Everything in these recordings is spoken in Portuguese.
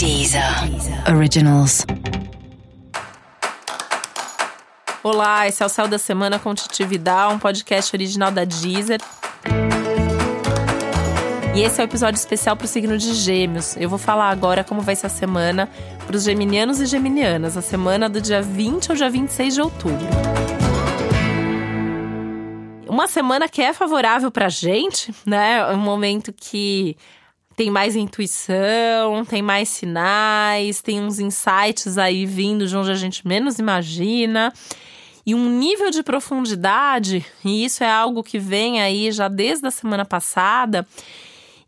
Deezer Originals. Olá, esse é o Céu da Semana com Titi Vidal, um podcast original da Deezer. E esse é o um episódio especial para o signo de Gêmeos. Eu vou falar agora como vai ser a semana para os geminianos e geminianas, a semana do dia 20 ao dia 26 de outubro. Uma semana que é favorável para a gente, né? Um momento que tem mais intuição, tem mais sinais, tem uns insights aí vindo de onde a gente menos imagina. E um nível de profundidade, e isso é algo que vem aí já desde a semana passada.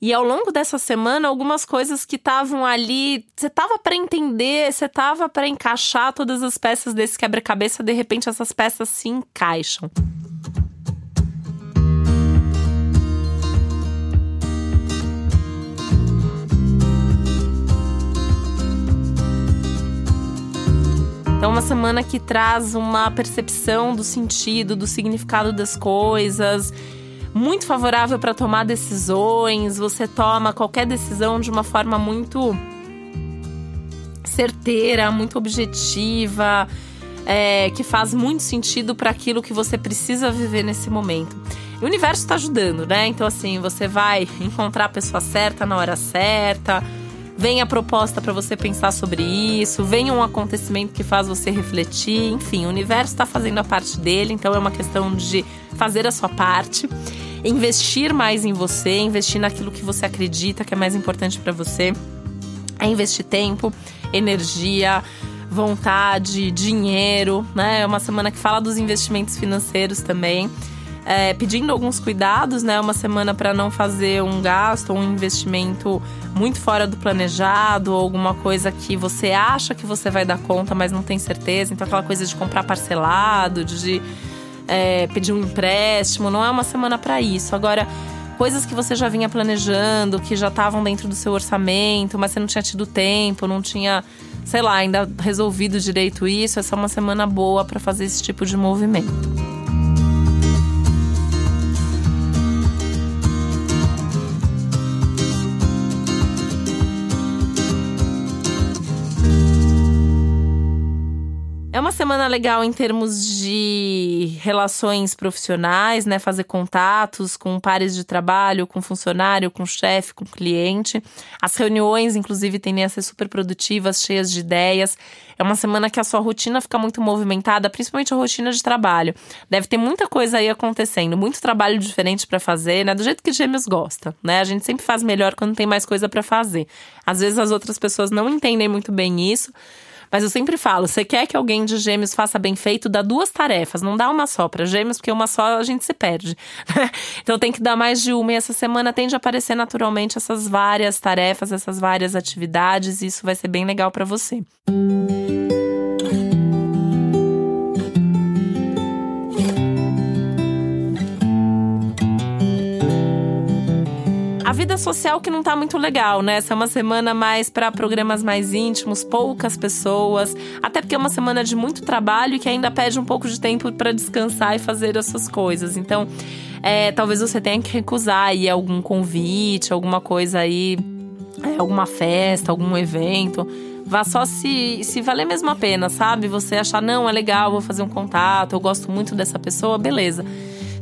E ao longo dessa semana, algumas coisas que estavam ali, você tava para entender, você tava para encaixar todas as peças desse quebra-cabeça, de repente essas peças se encaixam. Então, uma semana que traz uma percepção do sentido, do significado das coisas, muito favorável para tomar decisões. Você toma qualquer decisão de uma forma muito certeira, muito objetiva, é, que faz muito sentido para aquilo que você precisa viver nesse momento. O universo está ajudando, né? Então, assim, você vai encontrar a pessoa certa na hora certa vem a proposta para você pensar sobre isso, vem um acontecimento que faz você refletir, enfim, o universo está fazendo a parte dele, então é uma questão de fazer a sua parte, investir mais em você, investir naquilo que você acredita que é mais importante para você, é investir tempo, energia, vontade, dinheiro, né? É uma semana que fala dos investimentos financeiros também é, pedindo alguns cuidados, né? Uma semana para não fazer um gasto um investimento muito fora do planejado, ou alguma coisa que você acha que você vai dar conta, mas não tem certeza. Então, aquela coisa de comprar parcelado, de é, pedir um empréstimo, não é uma semana para isso. Agora, coisas que você já vinha planejando, que já estavam dentro do seu orçamento, mas você não tinha tido tempo, não tinha, sei lá, ainda resolvido direito isso, essa é uma semana boa para fazer esse tipo de movimento. É uma semana legal em termos de relações profissionais, né? Fazer contatos com pares de trabalho, com funcionário, com chefe, com cliente. As reuniões, inclusive, tendem a ser super produtivas, cheias de ideias. É uma semana que a sua rotina fica muito movimentada, principalmente a rotina de trabalho. Deve ter muita coisa aí acontecendo, muito trabalho diferente para fazer, né? Do jeito que Gêmeos gosta, né? A gente sempre faz melhor quando tem mais coisa para fazer. Às vezes as outras pessoas não entendem muito bem isso. Mas eu sempre falo, você quer que alguém de gêmeos faça bem feito, dá duas tarefas, não dá uma só para gêmeos, porque uma só a gente se perde. então tem que dar mais de uma e essa semana tende a aparecer naturalmente essas várias tarefas, essas várias atividades, e isso vai ser bem legal para você. Música vida social que não tá muito legal, né? Essa é uma semana mais para programas mais íntimos, poucas pessoas, até porque é uma semana de muito trabalho e que ainda pede um pouco de tempo para descansar e fazer as suas coisas. Então, é, talvez você tenha que recusar aí algum convite, alguma coisa aí, é, alguma festa, algum evento. Vá só se, se valer mesmo a pena, sabe? Você achar, não, é legal, vou fazer um contato, eu gosto muito dessa pessoa, beleza.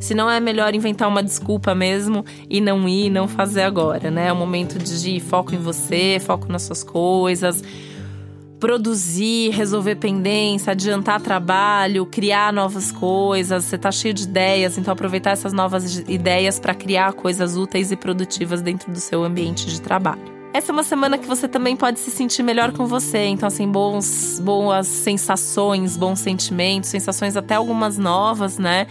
Se não é melhor inventar uma desculpa mesmo e não ir, não fazer agora, né? É o momento de foco em você, foco nas suas coisas produzir, resolver pendência, adiantar trabalho, criar novas coisas. Você tá cheio de ideias, então aproveitar essas novas ideias para criar coisas úteis e produtivas dentro do seu ambiente de trabalho. Essa é uma semana que você também pode se sentir melhor com você. Então, assim, bons, boas sensações, bons sentimentos, sensações até algumas novas, né?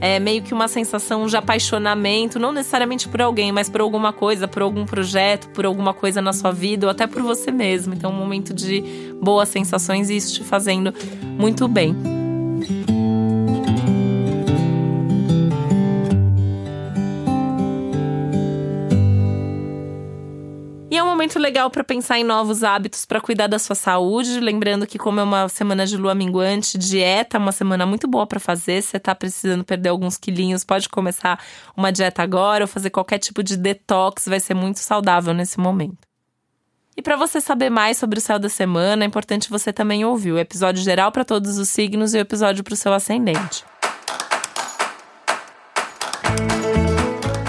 É meio que uma sensação de apaixonamento, não necessariamente por alguém, mas por alguma coisa, por algum projeto, por alguma coisa na sua vida ou até por você mesmo. Então, um momento de boas sensações e isso te fazendo muito bem. Momento legal para pensar em novos hábitos para cuidar da sua saúde. Lembrando que, como é uma semana de lua minguante, dieta é uma semana muito boa para fazer. Se você tá precisando perder alguns quilinhos, pode começar uma dieta agora ou fazer qualquer tipo de detox, vai ser muito saudável nesse momento. E para você saber mais sobre o céu da semana, é importante você também ouvir o episódio geral para todos os signos e o episódio para o seu ascendente.